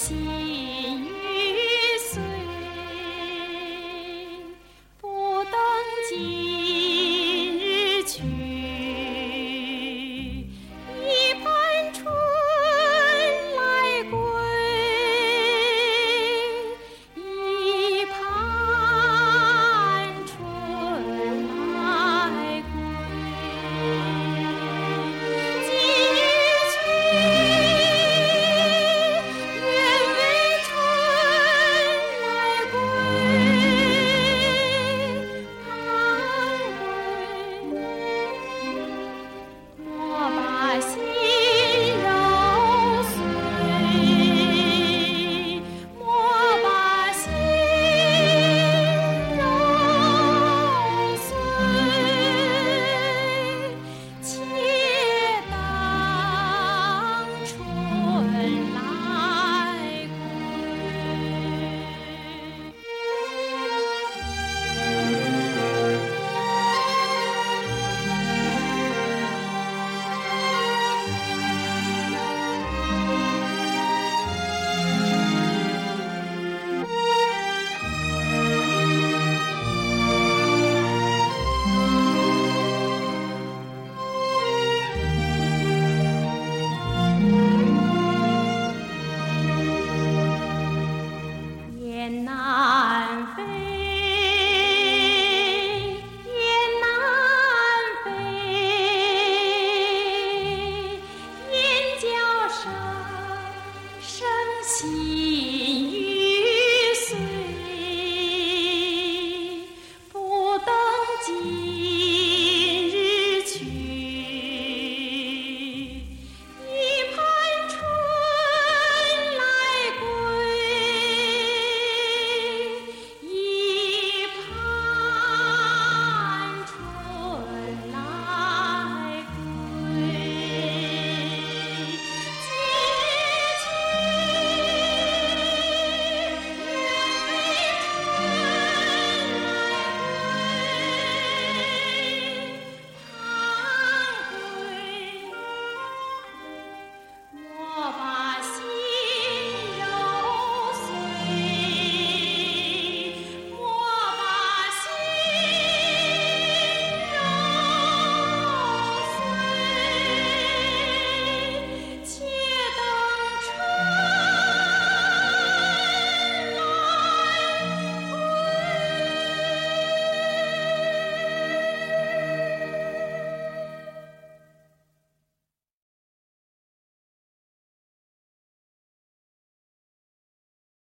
心。心。